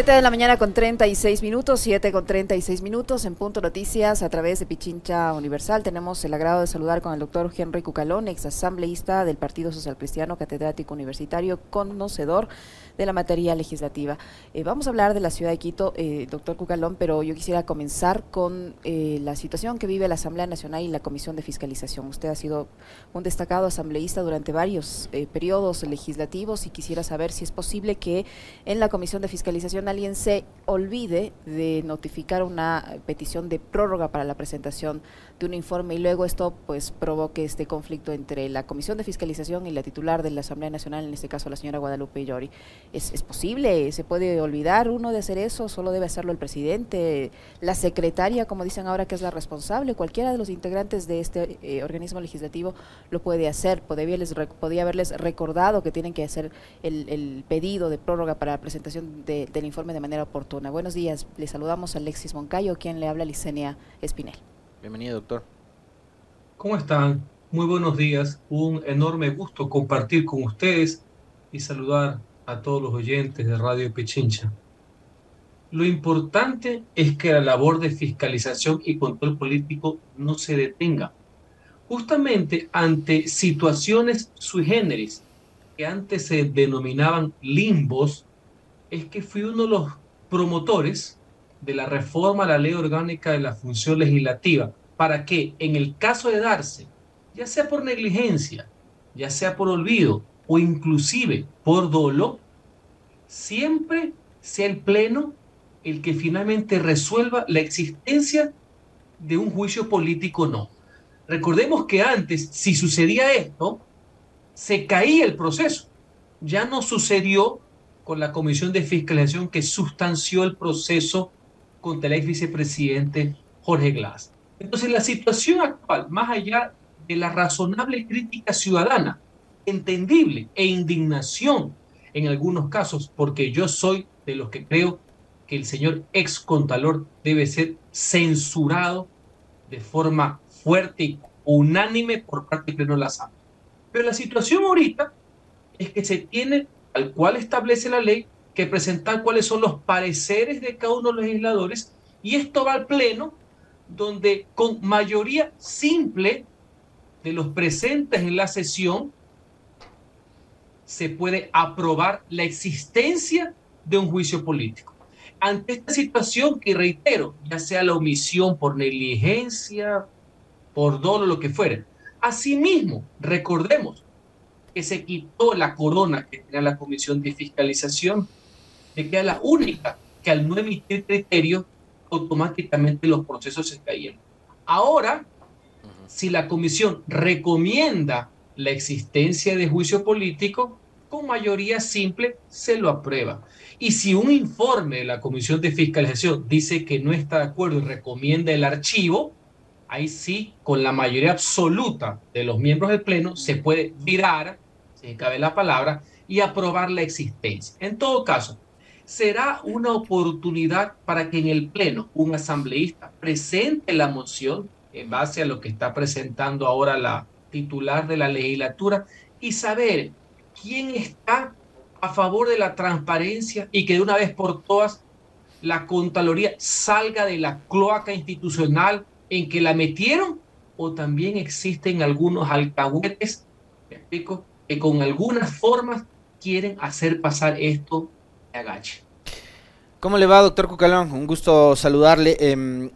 7 de la mañana con 36 minutos, 7 con 36 minutos en Punto Noticias a través de Pichincha Universal. Tenemos el agrado de saludar con el doctor Henry Cucalón, ex asambleísta del Partido Social Cristiano, catedrático universitario, conocedor de la materia legislativa. Eh, vamos a hablar de la ciudad de Quito, eh, doctor Cucalón, pero yo quisiera comenzar con eh, la situación que vive la Asamblea Nacional y la Comisión de Fiscalización. Usted ha sido un destacado asambleísta durante varios periodos legislativos y quisiera saber si es posible que en la Comisión de Fiscalización alguien se olvide de notificar una petición de prórroga para la presentación de un informe y luego esto pues provoque este conflicto entre la Comisión de Fiscalización y la titular de la Asamblea Nacional, en este caso la señora Guadalupe Llori. ¿Es, ¿Es, posible? ¿Se puede olvidar uno de hacer eso? ¿Solo debe hacerlo el presidente? ¿La secretaria, como dicen ahora, que es la responsable? Cualquiera de los integrantes de este eh, organismo legislativo lo puede hacer. Podría, les, podría haberles recordado que tienen que hacer el, el pedido de prórroga para la presentación del informe de manera oportuna. Buenos días. Le saludamos a Alexis Moncayo, quien le habla a Licenia Espinel. Bienvenido, doctor. ¿Cómo están? Muy buenos días. Un enorme gusto compartir con ustedes y saludar a todos los oyentes de Radio Pichincha. Lo importante es que la labor de fiscalización y control político no se detenga. Justamente ante situaciones sui generis que antes se denominaban limbos, es que fui uno de los promotores de la reforma a la ley orgánica de la función legislativa, para que en el caso de darse, ya sea por negligencia, ya sea por olvido o inclusive por dolo, siempre sea el Pleno el que finalmente resuelva la existencia de un juicio político o no. Recordemos que antes, si sucedía esto, se caía el proceso. Ya no sucedió con la Comisión de Fiscalización que sustanció el proceso contra el ex vicepresidente Jorge Glass. Entonces, la situación actual, más allá de la razonable crítica ciudadana, entendible e indignación en algunos casos, porque yo soy de los que creo que el señor ex contralor debe ser censurado de forma fuerte y unánime por parte del Pleno de la Asamblea. Pero la situación ahorita es que se tiene, al cual establece la ley, que presentar cuáles son los pareceres de cada uno de los legisladores y esto va al Pleno, donde con mayoría simple de los presentes en la sesión se puede aprobar la existencia de un juicio político. Ante esta situación que reitero, ya sea la omisión por negligencia, por dolo, lo que fuera. Asimismo, recordemos que se quitó la corona que tenía la Comisión de Fiscalización era la única que al no emitir criterio, automáticamente los procesos se caían. Ahora, si la comisión recomienda la existencia de juicio político, con mayoría simple se lo aprueba. Y si un informe de la Comisión de Fiscalización dice que no está de acuerdo y recomienda el archivo, ahí sí, con la mayoría absoluta de los miembros del Pleno, se puede virar, si cabe la palabra, y aprobar la existencia. En todo caso, será una oportunidad para que en el Pleno un asambleísta presente la moción en base a lo que está presentando ahora la titular de la legislatura y saber quién está a favor de la transparencia y que de una vez por todas la Contraloría salga de la cloaca institucional en que la metieron o también existen algunos alcahuetes, que con algunas formas quieren hacer pasar esto agache. ¿Cómo le va, doctor Cucalón? Un gusto saludarle. Em,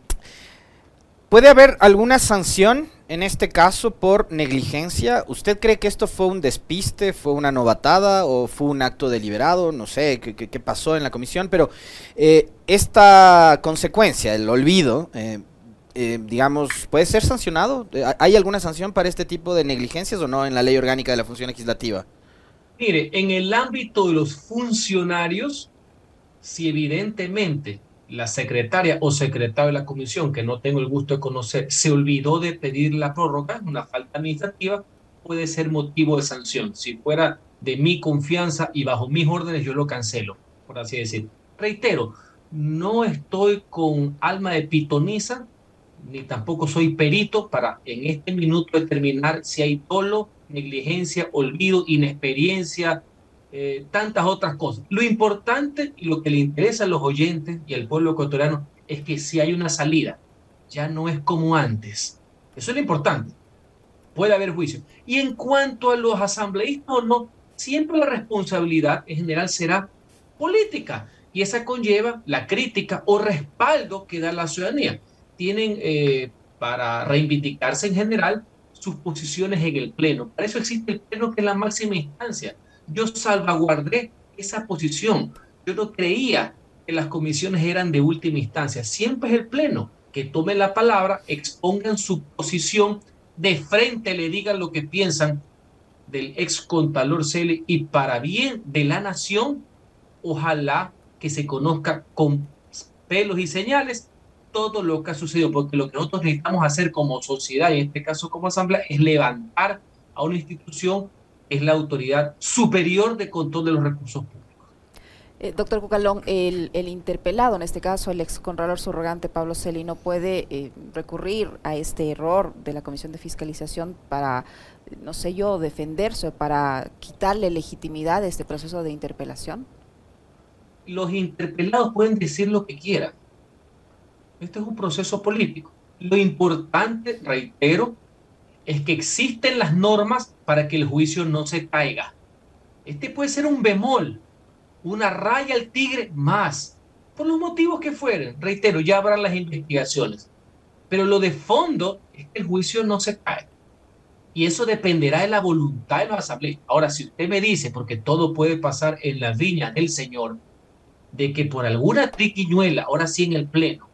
¿Puede haber alguna sanción en este caso por negligencia? ¿Usted cree que esto fue un despiste, fue una novatada o fue un acto deliberado? No sé qué, pasó en la comisión, pero eh, esta consecuencia, el olvido, eh, eh, digamos, ¿puede ser sancionado? ¿Hay alguna sanción para este tipo de negligencias o no en la ley orgánica de la función legislativa? Mire, en el ámbito de los funcionarios, si evidentemente la secretaria o secretario de la comisión, que no tengo el gusto de conocer, se olvidó de pedir la prórroga, una falta administrativa, puede ser motivo de sanción. Si fuera de mi confianza y bajo mis órdenes, yo lo cancelo, por así decir. Reitero, no estoy con alma de pitoniza, ni tampoco soy perito para en este minuto determinar si hay dolo negligencia, olvido, inexperiencia, eh, tantas otras cosas. Lo importante y lo que le interesa a los oyentes y al pueblo ecuatoriano es que si hay una salida, ya no es como antes. Eso es lo importante. Puede haber juicio. Y en cuanto a los asambleístas o no, siempre la responsabilidad en general será política y esa conlleva la crítica o respaldo que da la ciudadanía. Tienen eh, para reivindicarse en general sus posiciones en el Pleno. Para eso existe el Pleno, que es la máxima instancia. Yo salvaguardé esa posición. Yo no creía que las comisiones eran de última instancia. Siempre es el Pleno que tome la palabra, expongan su posición, de frente le digan lo que piensan del ex contalor Cele y para bien de la nación, ojalá que se conozca con pelos y señales todo lo que ha sucedido, porque lo que nosotros necesitamos hacer como sociedad, y en este caso como asamblea, es levantar a una institución, es la autoridad superior de control de los recursos públicos. Eh, doctor Cucalón, el, interpelado, en este caso el ex contralor subrogante Pablo Celino, puede eh, recurrir a este error de la Comisión de Fiscalización para, no sé yo, defenderse, para quitarle legitimidad a este proceso de interpelación? los interpelados pueden decir lo que quieran. Este es un proceso político. Lo importante, reitero, es que existen las normas para que el juicio no se caiga. Este puede ser un bemol, una raya al tigre más, por los motivos que fueren. Reitero, ya habrán las investigaciones. Pero lo de fondo es que el juicio no se cae. Y eso dependerá de la voluntad de los asambleístas. Ahora, si usted me dice, porque todo puede pasar en la viña del Señor, de que por alguna triquiñuela, ahora sí en el pleno,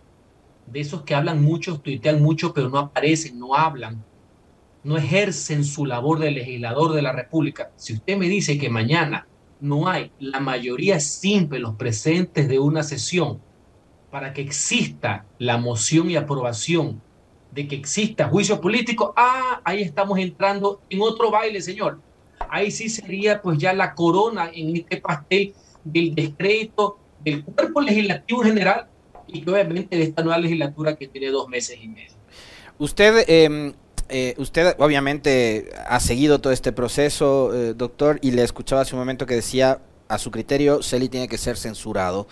de esos que hablan mucho, tuitean mucho, pero no aparecen, no hablan, no ejercen su labor de legislador de la República. Si usted me dice que mañana no hay la mayoría simple, los presentes de una sesión, para que exista la moción y aprobación de que exista juicio político, ah, ahí estamos entrando en otro baile, señor. Ahí sí sería pues ya la corona en este pastel del descrédito del cuerpo legislativo general y obviamente de esta nueva legislatura que tiene dos meses y medio. Usted, em, eh, usted obviamente ha seguido todo este proceso, eh, doctor, y le escuchaba hace un momento que decía, a su criterio, Celi tiene que ser censurado.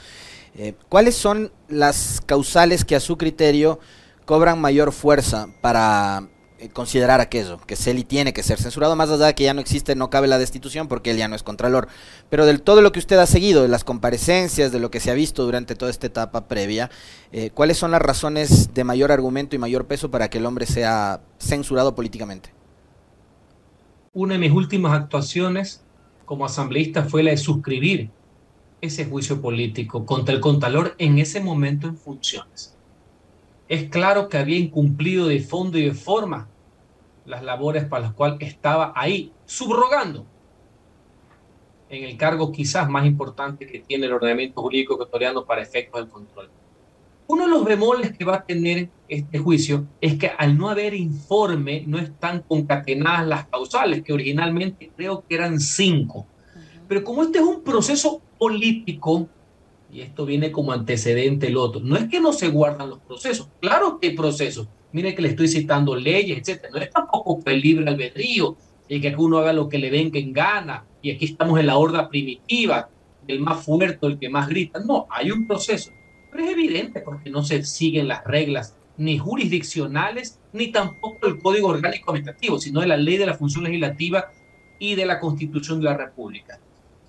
Eh, ¿Cuáles son las causales que a su criterio cobran mayor fuerza para considerar aquello, que Celi tiene que ser censurado, más allá de que ya no existe, no cabe la destitución porque él ya no es contralor. Pero del todo lo que usted ha seguido, de las comparecencias, de lo que se ha visto durante toda esta etapa previa, eh, ¿cuáles son las razones de mayor argumento y mayor peso para que el hombre sea censurado políticamente? Una de mis últimas actuaciones como asambleísta fue la de suscribir ese juicio político contra el contralor en ese momento en funciones es claro que había incumplido de fondo y de forma las labores para las cuales estaba ahí, subrogando en el cargo quizás más importante que tiene el ordenamiento jurídico ecuatoriano para efectos del control. Uno de los bemoles que va a tener este juicio es que al no haber informe no están concatenadas las causales, que originalmente creo que eran cinco. Pero como este es un proceso político, y esto viene como antecedente el otro. No es que no se guardan los procesos, claro que hay procesos. Mire que le estoy citando leyes, etcétera. No es tampoco el libre albedrío y que uno haga lo que le venga en gana. Y aquí estamos en la horda primitiva, el más fuerte, el que más grita. No, hay un proceso. Pero es evidente porque no se siguen las reglas ni jurisdiccionales, ni tampoco el Código Orgánico Administrativo, sino de la Ley de la Función Legislativa y de la Constitución de la República.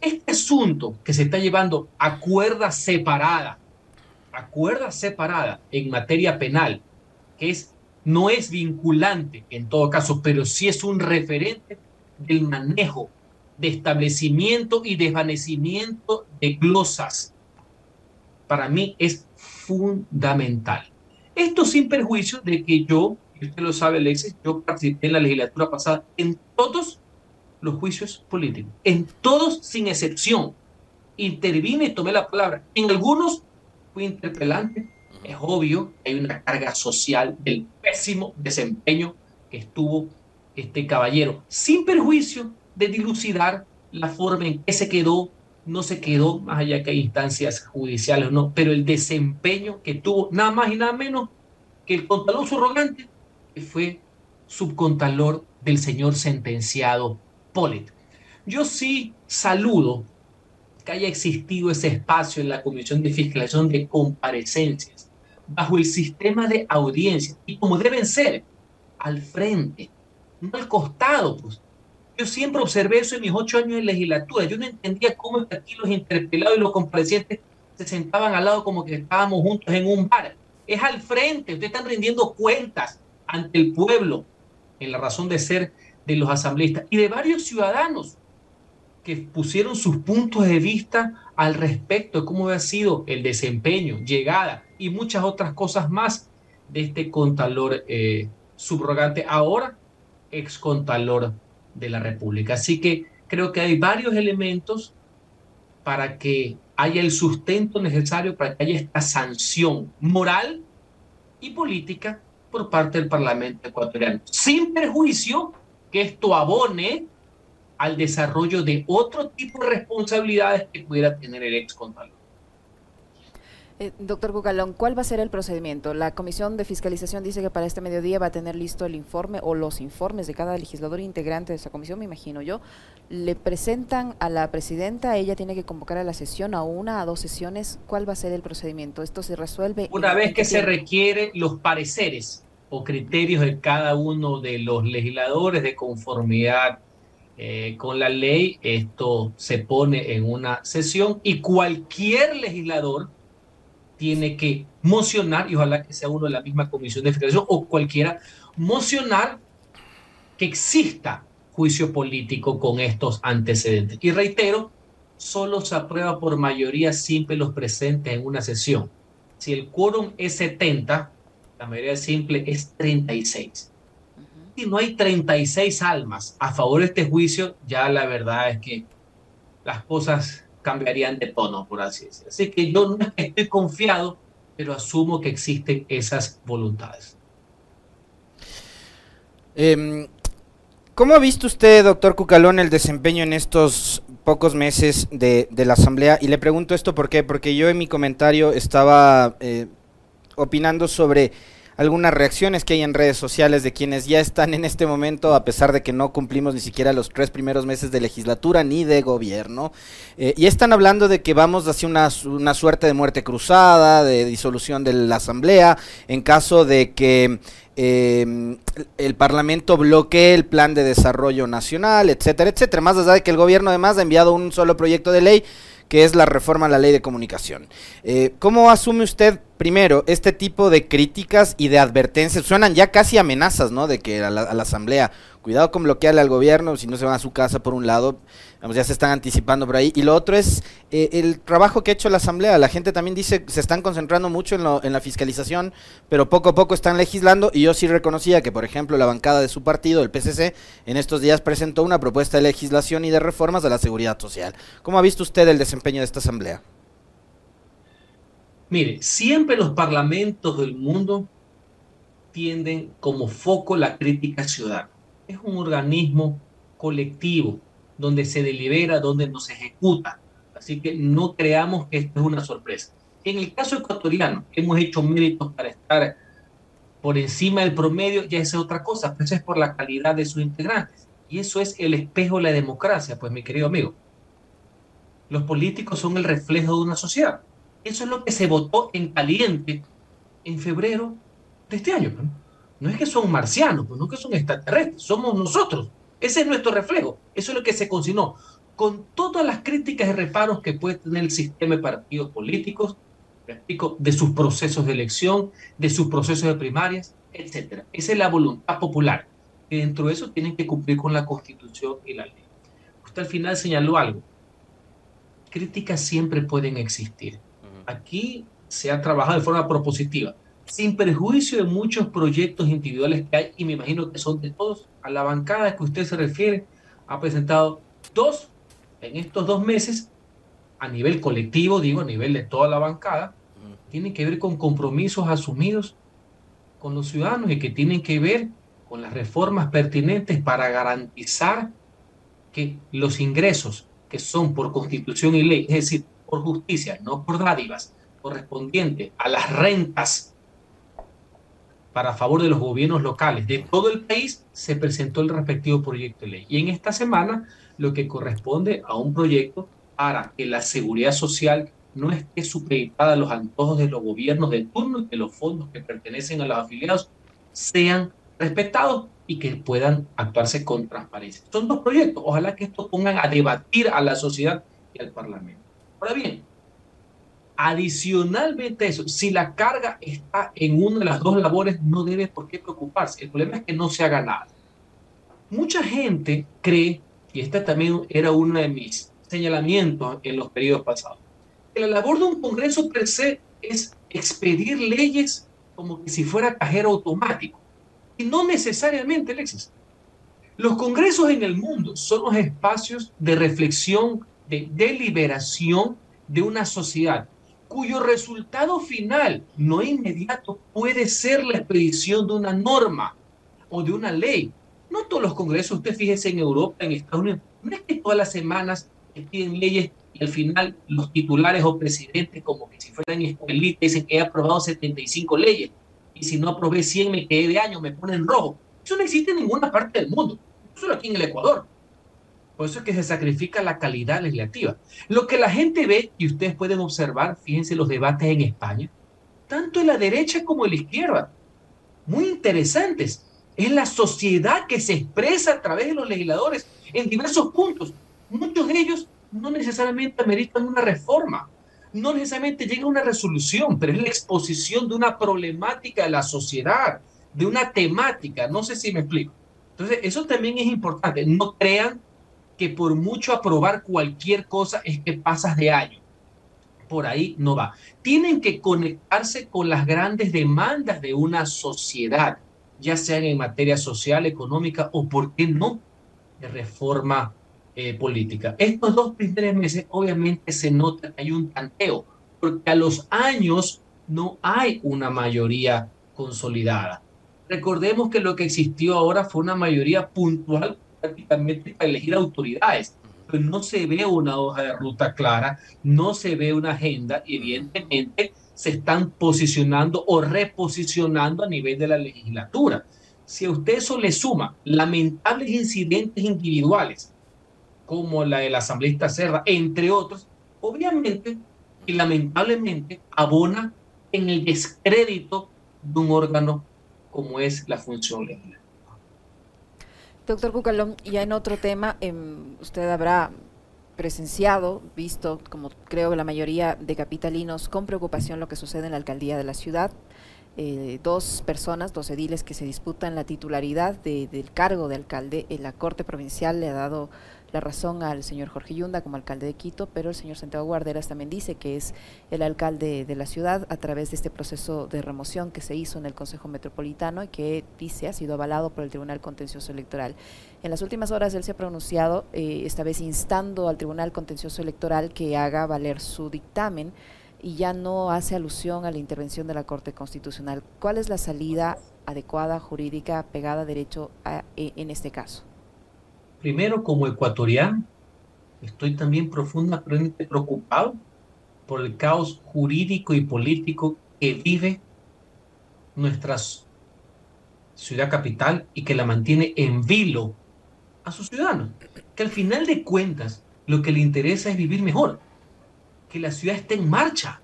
Este asunto que se está llevando a cuerda separada, a cuerda separada en materia penal, que es, no es vinculante en todo caso, pero sí es un referente del manejo, de establecimiento y desvanecimiento de glosas, para mí es fundamental. Esto sin perjuicio de que yo, usted lo sabe, Alexis, yo participé en la legislatura pasada en todos los juicios políticos. En todos, sin excepción, intervine y tomé la palabra. En algunos fui interpelante. Es obvio que hay una carga social del pésimo desempeño que estuvo este caballero, sin perjuicio de dilucidar la forma en que se quedó, no se quedó, más allá que hay instancias judiciales o no, pero el desempeño que tuvo, nada más y nada menos que el contralor subrogante, que fue subcontalor del señor sentenciado yo sí saludo que haya existido ese espacio en la Comisión de Fiscalización de comparecencias bajo el sistema de audiencia y como deben ser, al frente, no al costado. Pues. Yo siempre observé eso en mis ocho años de legislatura. Yo no entendía cómo aquí los interpelados y los comparecientes se sentaban al lado como que estábamos juntos en un bar. Es al frente, ustedes están rindiendo cuentas ante el pueblo en la razón de ser de los asambleístas y de varios ciudadanos que pusieron sus puntos de vista al respecto de cómo había sido el desempeño, llegada y muchas otras cosas más de este contalor eh, subrogante, ahora ex contalor de la República. Así que creo que hay varios elementos para que haya el sustento necesario para que haya esta sanción moral y política por parte del Parlamento ecuatoriano, sin perjuicio que esto abone al desarrollo de otro tipo de responsabilidades que pudiera tener el ex contador. Eh, doctor Cucalón, ¿cuál va a ser el procedimiento? La Comisión de Fiscalización dice que para este mediodía va a tener listo el informe o los informes de cada legislador integrante de esa comisión, me imagino yo. Le presentan a la presidenta, ella tiene que convocar a la sesión, a una, a dos sesiones. ¿Cuál va a ser el procedimiento? ¿Esto se resuelve? Una vez que se requieren los pareceres o criterios de cada uno de los legisladores de conformidad eh, con la ley, esto se pone en una sesión y cualquier legislador tiene que mocionar, y ojalá que sea uno de la misma comisión de fiscalización o cualquiera, mocionar que exista juicio político con estos antecedentes. Y reitero, solo se aprueba por mayoría simple los presentes en una sesión. Si el quórum es 70, la mayoría simple es 36 no hay 36 almas a favor de este juicio, ya la verdad es que las cosas cambiarían de tono, por así decirlo. Así que yo no estoy confiado, pero asumo que existen esas voluntades. Em, ¿Cómo ha visto usted, doctor Cucalón, el desempeño en estos pocos meses de, la Asamblea? Y le pregunto esto por qué, porque yo en mi comentario estaba eh, opinando sobre algunas reacciones que hay en redes sociales de quienes ya están en este momento, a pesar de que no cumplimos ni siquiera los tres primeros meses de legislatura ni de gobierno, eh, y están hablando de que vamos hacia una, una suerte de muerte cruzada, de disolución de la Asamblea, en caso de que em, el Parlamento bloquee el plan de desarrollo nacional, etcétera, etcétera. Más allá de que el gobierno además ha enviado un solo proyecto de ley que es la reforma a la ley de comunicación. Eh, ¿Cómo asume usted, primero, este tipo de críticas y de advertencias? Suenan ya casi amenazas, ¿no? De que a la, Asamblea, cuidado con bloquearle al gobierno, si no se van a su casa por un lado, vamos, ya se están anticipando por ahí. Y lo otro es eh, el trabajo que ha hecho la Asamblea. La gente también dice que se están concentrando mucho en, en la fiscalización, pero poco a poco están legislando. Y yo sí reconocía que, por ejemplo, la bancada de su partido, el PCC, en estos días presentó una propuesta de legislación y de reformas a la seguridad social. ¿Cómo ha visto usted el desempeño? de esta asamblea? Mire, siempre los parlamentos del mundo tienden como foco la crítica ciudadana. Es un organismo colectivo donde se delibera, donde no se ejecuta. Así que no creamos que esto es una sorpresa. En el caso ecuatoriano, hemos hecho méritos para estar por encima del promedio, ya es otra cosa, pero eso es por la calidad de sus integrantes. Y eso es el espejo de la democracia, pues mi querido amigo. Los políticos son el reflejo de una sociedad. Eso es lo que se votó en caliente en febrero de este año. No es que son marcianos, no es que son extraterrestres, somos nosotros. Ese es nuestro reflejo. Eso es lo que se consignó. Con todas las críticas y reparos que puede tener el sistema de partidos políticos, de sus procesos de elección, de sus procesos de primarias, etc. Esa es la voluntad popular. Y dentro de eso tienen que cumplir con la Constitución y la ley. Usted al final señaló algo críticas siempre pueden existir. Aquí se ha trabajado de forma propositiva, sin perjuicio de muchos proyectos individuales que hay, y me imagino que son de todos. A la bancada que usted se refiere, ha presentado dos en estos dos meses, a nivel colectivo, digo, a nivel de toda la bancada, tienen que ver con compromisos asumidos con los ciudadanos y que tienen que ver con las reformas pertinentes para garantizar que los ingresos que son por constitución y ley, es decir, por justicia, no por dádivas, correspondiente a las rentas para favor de los gobiernos locales de todo el país, se presentó el respectivo proyecto de ley. Y en esta semana, lo que corresponde a un proyecto para que la seguridad social no esté supeditada a los antojos de los gobiernos de turno y que los fondos que pertenecen a los afiliados sean respetados y que puedan actuarse con transparencia. Son dos proyectos. Ojalá que esto pongan a debatir a la sociedad y al Parlamento. Ahora bien, adicionalmente a eso, si la carga está en una de las dos labores, no debe por qué preocuparse. El problema es que no se haga nada. Mucha gente cree, y este también era uno de mis señalamientos en los periodos pasados, que la labor de un Congreso per se es expedir leyes como si fuera cajero automático. Y no necesariamente, Alexis. Los congresos en el mundo son los espacios de reflexión, de deliberación de una sociedad cuyo resultado final, no inmediato, puede ser la expedición de una norma o de una ley. No todos los congresos, usted fíjese en Europa, en Estados Unidos, no es que todas las semanas piden leyes y al final los titulares o presidentes, como que si fueran escuelitas, dicen que he aprobado 75 leyes y si no aprobé 100 me quedé de año, me ponen rojo. Eso no existe en ninguna parte del mundo, solo aquí en el Ecuador. Por eso es que se sacrifica la calidad legislativa. Lo que la gente ve, y ustedes pueden observar, fíjense los debates en España, tanto en la derecha como en la izquierda, muy interesantes. Es la sociedad que se expresa a través de los legisladores en diversos puntos. Muchos de ellos no necesariamente ameritan una reforma, no necesariamente llega a una resolución, pero es la exposición de una problemática de la sociedad, de una temática. No sé si me explico. Entonces, eso también es importante. No crean que por mucho aprobar cualquier cosa es que pasas de año. Por ahí no va. Tienen que conectarse con las grandes demandas de una sociedad, ya sean en materia social, económica o, ¿por qué no?, de reforma eh, política. Estos dos primeros meses obviamente se nota que hay un tanteo, porque a los años no hay una mayoría consolidada. Recordemos que lo que existió ahora fue una mayoría puntual prácticamente para elegir autoridades, pero no se ve una hoja de ruta clara, no se ve una agenda evidentemente se están posicionando o reposicionando a nivel de la legislatura. Si a usted eso le suma lamentables incidentes individuales, como la del asambleísta Serra, entre otros, obviamente y lamentablemente abona en el descrédito de un órgano como es la función legislativa. Doctor Cucalón, ya en otro tema, em, usted habrá presenciado, visto, como creo la mayoría de capitalinos, con preocupación lo que sucede en la alcaldía de la ciudad. Eh, dos personas, dos ediles que se disputan la titularidad del cargo de alcalde en la Corte Provincial le ha dado la razón al señor Jorge Yunda como alcalde de Quito, pero el señor Santiago Guarderas también dice que es el alcalde de la ciudad a través de este proceso de remoción que se hizo en el Consejo Metropolitano y que dice ha sido avalado por el Tribunal Contencioso Electoral. En las últimas horas él se ha pronunciado, eh, esta vez instando al Tribunal Contencioso Electoral que haga valer su dictamen y ya no hace alusión a la intervención de la Corte Constitucional. ¿Cuál es la salida adecuada, jurídica, pegada a derecho e, en este caso? Primero, como ecuatoriano, estoy también profundamente preocupado por el caos jurídico y político que vive nuestra ciudad capital y que la mantiene en vilo a sus ciudadanos. Que al final de cuentas lo que le interesa es vivir mejor, que la ciudad esté en marcha,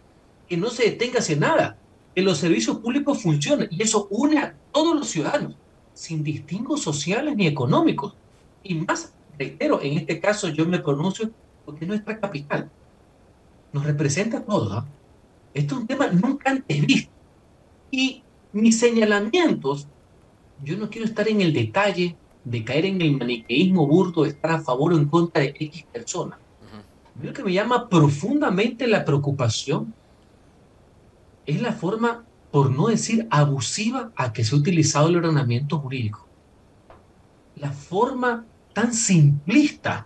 que no se detenga hacia nada, que los servicios públicos funcionen y eso une a todos los ciudadanos, sin distingos sociales ni económicos. Y más, reitero, en este caso yo me pronuncio porque nuestra capital nos representa a todos. ¿ah? Esto es un tema nunca antes visto. Y mis señalamientos, yo no quiero estar en el detalle de caer en el maniqueísmo burdo de estar a favor o en contra de X persona. Lo que me llama profundamente la preocupación es la forma, por no decir abusiva, a que se ha utilizado el ordenamiento jurídico. La forma tan simplista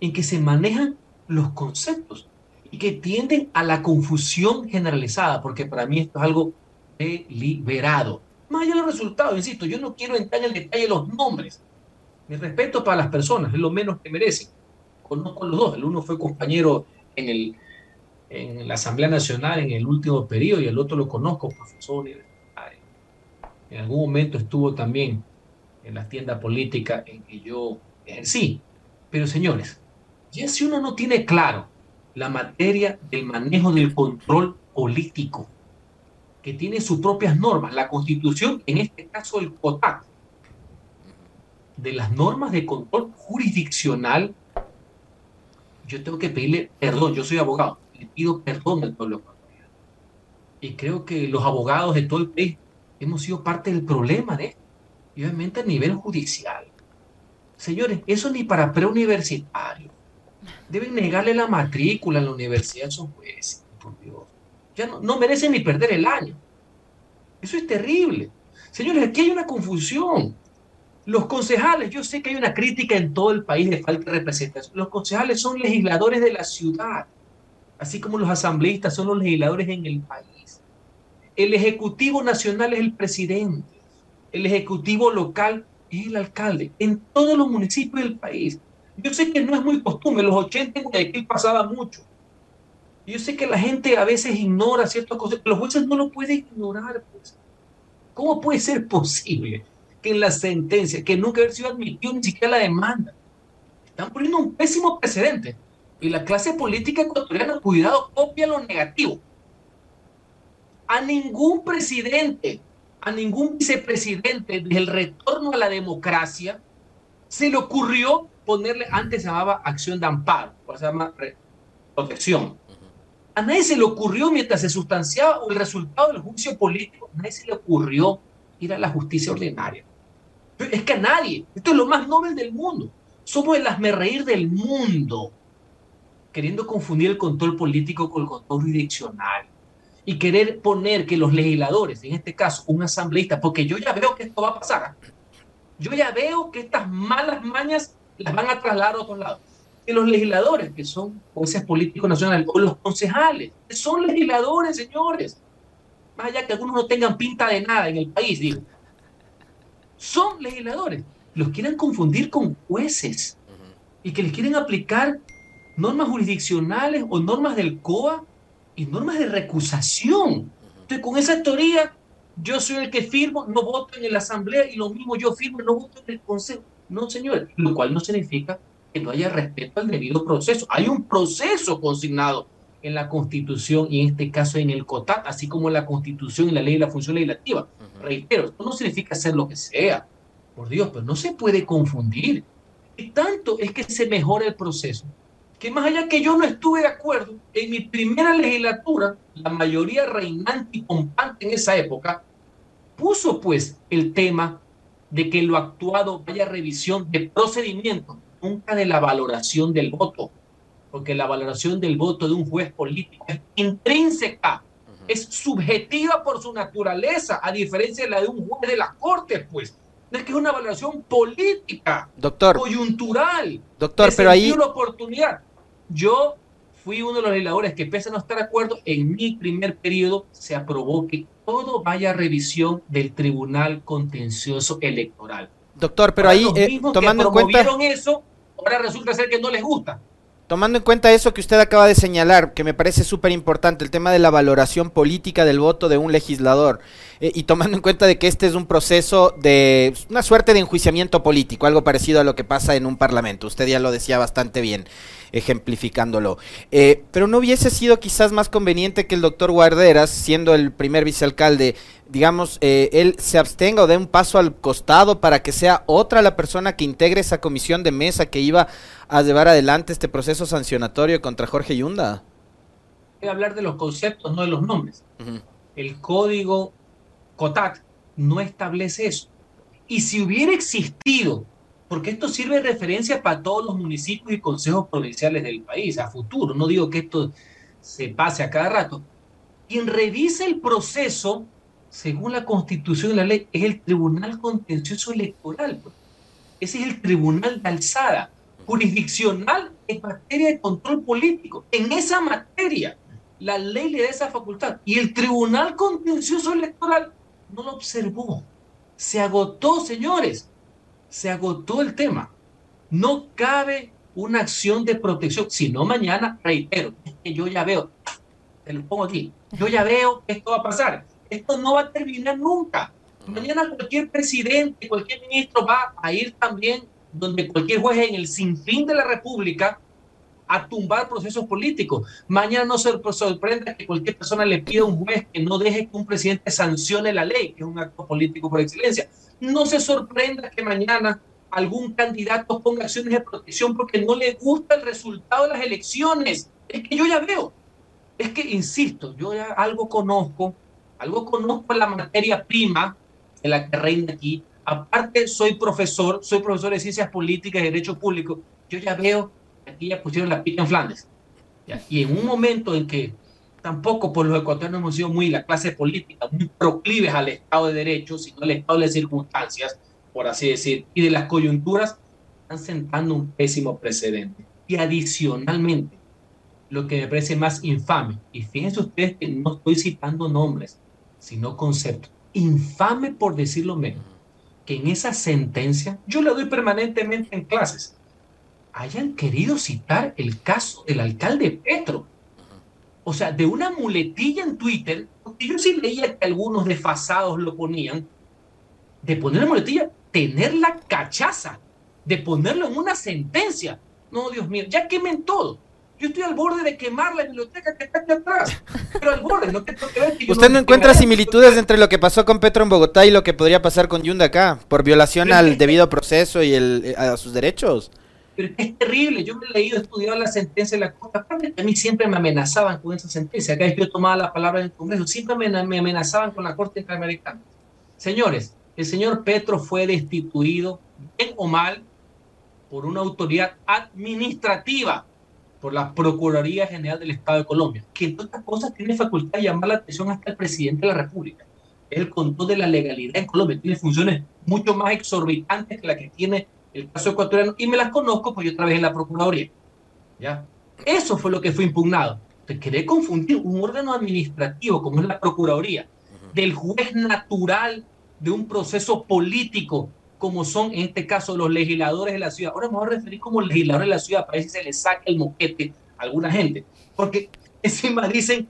en que se manejan los conceptos y que tienden a la confusión generalizada, porque para mí esto es algo deliberado. Más allá de los resultados, insisto, yo no quiero entrar en el detalle de los nombres. Mi respeto para las personas es lo menos que merecen. Conozco a los dos. El uno fue compañero en, el, en la Asamblea Nacional en el último periodo y el otro lo conozco, profesor En algún momento estuvo también en la tienda política en que yo sí, pero señores, ya si uno no tiene claro la materia del manejo del control político, que tiene sus propias normas. La constitución, en este caso el COTAC, de las normas de control jurisdiccional, yo tengo que pedirle perdón, yo soy abogado, le pido perdón al pueblo Y creo que los abogados de todo el país hemos sido parte del problema de esto, y obviamente a nivel judicial. Señores, eso ni para preuniversitarios. Deben negarle la matrícula en la universidad a esos jueces, por Dios. Ya no, no merecen ni perder el año. Eso es terrible. Señores, aquí hay una confusión. Los concejales, yo sé que hay una crítica en todo el país de falta de representación. Los concejales son legisladores de la ciudad, así como los asambleístas son los legisladores en el país. El Ejecutivo Nacional es el presidente, el Ejecutivo Local es el alcalde, en todos los municipios del país. Yo sé que no es muy costumbre, los 80 en Guayaquil pasaba mucho. Yo sé que la gente a veces ignora ciertas cosas, los jueces no lo pueden ignorar. Pues. ¿Cómo puede ser posible? que en la sentencia, que nunca haber sido admitido ni siquiera la demanda. Están poniendo un pésimo precedente. Y la clase política ecuatoriana, cuidado, copia lo negativo. A ningún presidente, a ningún vicepresidente del retorno a la democracia se le ocurrió ponerle, antes se llamaba acción de amparo, ahora se llama protección. A nadie se le ocurrió mientras se sustanciaba el resultado del juicio político, a nadie se le ocurrió ir a la justicia ordinaria. Es que a nadie. Esto es lo más noble del mundo. Somos el reír del mundo. Queriendo confundir el control político con el control jurisdiccional. Y querer poner que los legisladores, en este caso un asambleísta, porque yo ya veo que esto va a pasar. Yo ya veo que estas malas mañas las van a trasladar a otro lado. Que los legisladores, que son jueces políticos nacionales, o los concejales, que son legisladores, señores. Más allá que algunos no tengan pinta de nada en el país, digo son legisladores. Los quieren confundir con jueces y que les quieren aplicar normas jurisdiccionales o normas del COA y normas de recusación. Entonces, con esa teoría, yo soy el que firmo, no voto en la asamblea y lo mismo yo firmo, no voto en el consejo. No, señores, lo cual no significa que no haya respeto al debido proceso. Hay un proceso consignado en la Constitución y en este caso en el COTAT, así como en la Constitución y la ley de la función legislativa. Reitero, esto no significa hacer lo que sea, por Dios, pero no se puede confundir. Y tanto es que se mejora el proceso, que más allá que yo no estuve de acuerdo, en mi primera legislatura, la mayoría reinante y compante en esa época, puso pues el tema de que lo actuado vaya revisión de procedimiento, nunca de la valoración del voto porque la valoración del voto de un juez político es intrínseca, es subjetiva por su naturaleza, a diferencia de la de un juez de la corte, pues. Es que es una valoración política, doctor, coyuntural. Doctor, pero ahí. una oportunidad. Yo fui uno de los legisladores que, pese a no estar de acuerdo, en mi primer periodo se aprobó que todo vaya a revisión del Tribunal Contencioso Electoral. Doctor, pero ahí, eh, tomando en cuenta. eso, ahora resulta ser que no les gusta. Tomando en cuenta eso que usted acaba de señalar, que me parece súper importante, el tema de la valoración política del voto de un legislador, eh, y tomando en cuenta de que este es un proceso de una suerte de enjuiciamiento político, algo parecido a lo que pasa en un parlamento, usted ya lo decía bastante bien ejemplificándolo. Eh, pero no hubiese sido quizás más conveniente que el doctor Guarderas, siendo el primer vicealcalde, digamos, eh, él se abstenga o dé un paso al costado para que sea otra la persona que integre esa comisión de mesa que iba a llevar adelante este proceso sancionatorio contra Jorge Yunda. Voy a hablar de los conceptos, no de los nombres. El código COTAC no establece eso. Y si hubiera existido porque esto sirve de referencia para todos los municipios y consejos provinciales del país a futuro. No digo que esto se pase a cada rato. Quien revisa el proceso, según la constitución y la ley, es el Tribunal Contencioso Electoral. Pues. Ese es el tribunal de alzada, jurisdiccional en materia de control político. En esa materia, la ley le da esa facultad. Y el Tribunal Contencioso Electoral no lo observó. Se agotó, señores se agotó el tema. No cabe una acción de protección, sino mañana, reitero, que yo ya veo, te lo pongo aquí, yo ya veo que esto va a pasar. Esto no va a terminar nunca. Mañana cualquier presidente, cualquier ministro va a ir también donde cualquier juez en el sinfín de la República a tumbar procesos políticos. Mañana no se sorprenda que cualquier persona le pida a un juez que no deje que un presidente sancione la ley, que es un acto político por excelencia. No se sorprenda que mañana algún candidato ponga acciones de protección porque no le gusta el resultado de las elecciones. Es que yo ya veo. Es que, insisto, yo ya algo conozco, algo conozco la materia prima de la que reina aquí. Aparte, soy profesor, soy profesor de ciencias políticas y derecho público. Yo ya veo que aquí ya pusieron la pica en Flandes. Y en un momento en que tampoco por los ecuatorianos hemos sido muy la clase política, muy proclives al Estado de Derecho, sino al Estado de circunstancias, por así decir, y de las coyunturas, están sentando un pésimo precedente. Y adicionalmente, lo que me parece más infame, y fíjense ustedes que no estoy citando nombres, sino conceptos, infame por decirlo menos, que en esa sentencia, yo la doy permanentemente en clases, hayan querido citar el caso del alcalde Petro. O sea, de una muletilla en Twitter, porque yo sí leía que algunos desfasados lo ponían, de poner la muletilla tener la cachaza de ponerlo en una sentencia. No, Dios mío, ya quemen todo. Yo estoy al borde de quemar la biblioteca que está aquí atrás. Pero al borde, no que ¿Usted no, encuentra similitudes entre lo que pasó con Petro en Bogotá y lo que podría pasar con Yunda acá? Por violación al debido proceso y el, eh, a sus derechos. Pero es terrible. Yo me he leído, estudiado la sentencia de la Corte. Aparte a mí siempre me amenazaban con esa sentencia. Acá yo tomaba la palabra en el Congreso. Siempre me, me amenazaban con la Corte Interamericana. Señores, el señor Petro fue destituido, bien o mal, por una autoridad administrativa, por la Procuraduría General del Estado de Colombia, que en otras cosas tiene facultad de llamar la atención hasta el presidente de la República. Es el control de la legalidad en Colombia, tiene funciones mucho más exorbitantes que la que tiene el caso ecuatoriano, y me las conozco porque yo trabajé en la Procuraduría. ¿Ya? Eso fue lo que fue impugnado. Te querer confundir un órgano administrativo como es la Procuraduría del juez natural de un proceso político como son en este caso los legisladores de la ciudad. Ahora me voy a referir como legisladores de la ciudad para ver si se les saca el moquete a alguna gente. Porque encima dicen,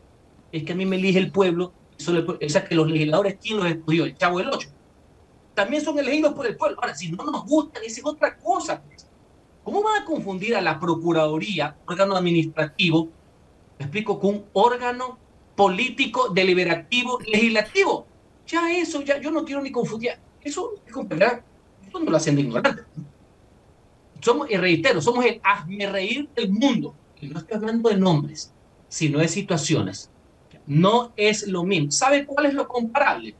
es que a mí me elige el pueblo, o sea que los legisladores, ¿quién los escogió? El Chavo del Ocho. También son elegidos por el pueblo. Ahora, si no nos gustan, esa es otra cosa. Pues. ¿Cómo van a confundir a la Procuraduría, órgano administrativo, me explico, con un órgano político, deliberativo, legislativo? Ya eso, ya yo no quiero ni confundir. Eso es comprar. Esto no lo hacen de ignorantes. Somos, y reitero, somos el hazme reír del mundo. Y no estoy hablando de nombres, sino de situaciones. No es lo mismo. ¿Sabe cuál es lo comparable?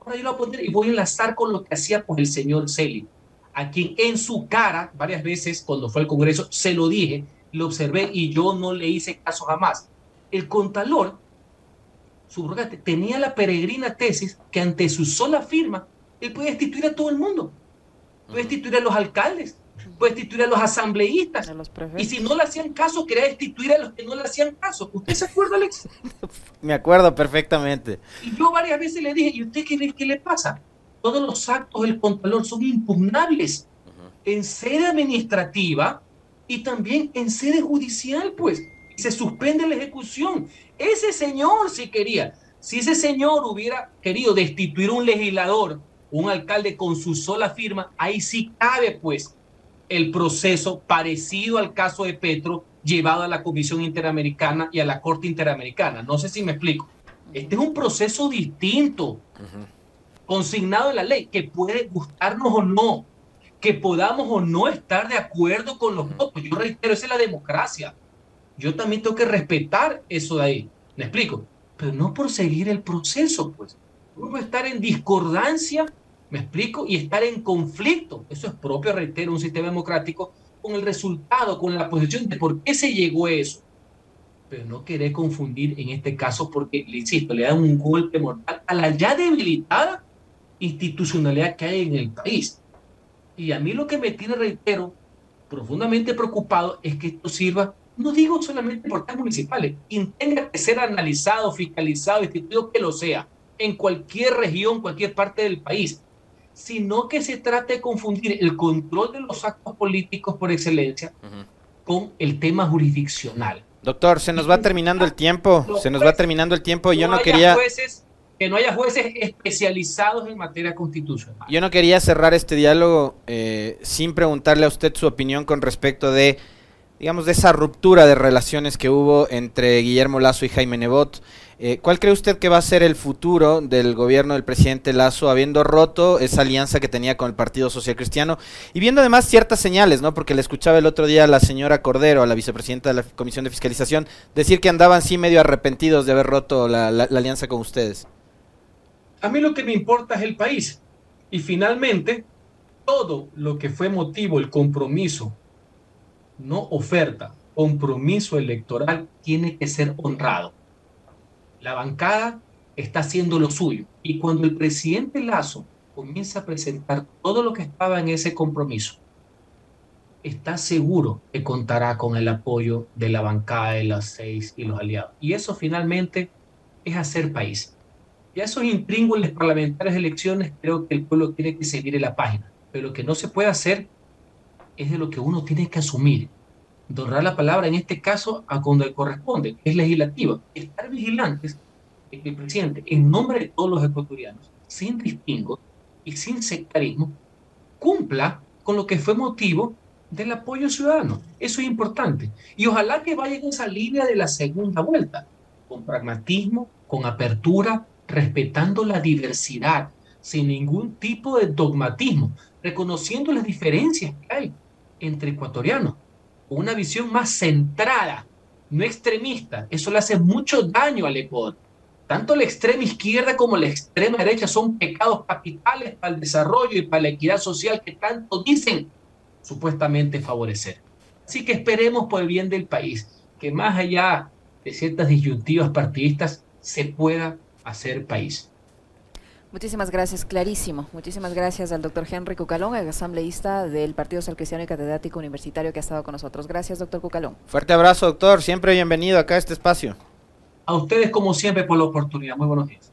Ahora yo lo voy a poner y voy a enlazar con lo que hacía pues, el señor Celi, a quien en su cara, varias veces cuando fue al Congreso, se lo dije, lo observé y yo no le hice caso jamás. El Contralor subrogante, tenía la peregrina tesis que ante su sola firma, él puede destituir a todo el mundo. Puede destituir a los alcaldes, puede destituir a los asambleístas. y si no le hacían caso, quería destituir a los que no le hacían caso. ¿Usted se acuerda, Alex? Me acuerdo perfectamente. Y yo varias veces le dije, ¿y usted qué, qué le pasa? Todos los actos del Contralor son impugnables en sede administrativa y también en sede judicial, pues se suspende la ejecución. Ese señor si quería, si ese señor hubiera querido destituir un legislador, un alcalde con su sola firma, ahí sí cabe pues el proceso parecido al caso de Petro llevado a la Comisión Interamericana y a la Corte Interamericana. No sé si me explico. Este es un proceso distinto, consignado en la ley, que puede gustarnos o no, que podamos o no estar de acuerdo con los votos. Yo reitero, esa es la democracia yo también tengo que respetar eso de ahí. ¿Me explico? Pero no por seguir el proceso, pues. Uno estar en discordancia, ¿me explico? Y estar en conflicto. Eso es propio, reitero, un sistema democrático con el resultado, con la posición de por qué se llegó a eso. Pero no querer confundir en este caso porque, le insisto, le dan un golpe mortal a la ya debilitada institucionalidad que hay en el país. Y a mí lo que me tiene, reitero, profundamente preocupado es que esto sirva no digo solamente por temas municipales, y tenga que ser analizado, fiscalizado, instituido que lo sea, en cualquier región, cualquier parte del país, sino que se trate de confundir el control de los actos políticos por excelencia con el tema jurisdiccional. Doctor, se nos va terminando el tiempo, se nos va terminando el tiempo y yo no quería... que no haya jueces especializados en materia constitucional. Yo no quería cerrar este diálogo eh, sin preguntarle a usted su opinión con respecto de digamos, de esa ruptura de relaciones que hubo entre Guillermo Lazo y Jaime Nebot. Eh, ¿Cuál cree usted que va a ser el futuro del gobierno del presidente Lazo, habiendo roto esa alianza que tenía con el Partido Social Cristiano y viendo además ciertas señales, ¿no? Porque le escuchaba el otro día a la señora Cordero, a la vicepresidenta de la Comisión de Fiscalización, decir que andaban sí medio arrepentidos de haber roto la, la alianza con ustedes. A mí lo que me importa es el país. Y finalmente, todo lo que fue motivo, el compromiso, no oferta, compromiso electoral, tiene que ser honrado. La bancada está haciendo lo suyo. Y cuando el presidente Lazo comienza a presentar todo lo que estaba en ese compromiso, está seguro que contará con el apoyo de la bancada de las seis y los aliados. Y eso finalmente es hacer país. Ya esos intríngules parlamentarios de elecciones creo que el pueblo tiene que seguir en la página. Pero lo que no se puede hacer es de lo que uno tiene que asumir. Donar la palabra, en este caso, a donde corresponde, que es legislativa. Estar vigilantes el presidente, en nombre de todos los ecuatorianos, sin distingo y sin sectarismo, cumpla con lo que fue motivo del apoyo ciudadano. Eso es importante. Y ojalá que vaya en esa línea de la segunda vuelta, con pragmatismo, con apertura, respetando la diversidad, sin ningún tipo de dogmatismo, reconociendo las diferencias que hay entre ecuatorianos, con una visión más centrada, no extremista. Eso le hace mucho daño al Ecuador. Tanto la extrema izquierda como la extrema derecha son pecados capitales para el desarrollo y para la equidad social que tanto dicen supuestamente favorecer. Así que esperemos por el bien del país, que más allá de ciertas disyuntivas partidistas se pueda hacer país. Muchísimas gracias, clarísimo. Muchísimas gracias al doctor Henry Cucalón, asambleísta del Partido Social Cristiano y catedrático universitario que ha estado con nosotros. Gracias, doctor Cucalón. Fuerte abrazo, doctor. Siempre bienvenido acá a este espacio. A ustedes, como siempre, por la oportunidad. Muy buenos días.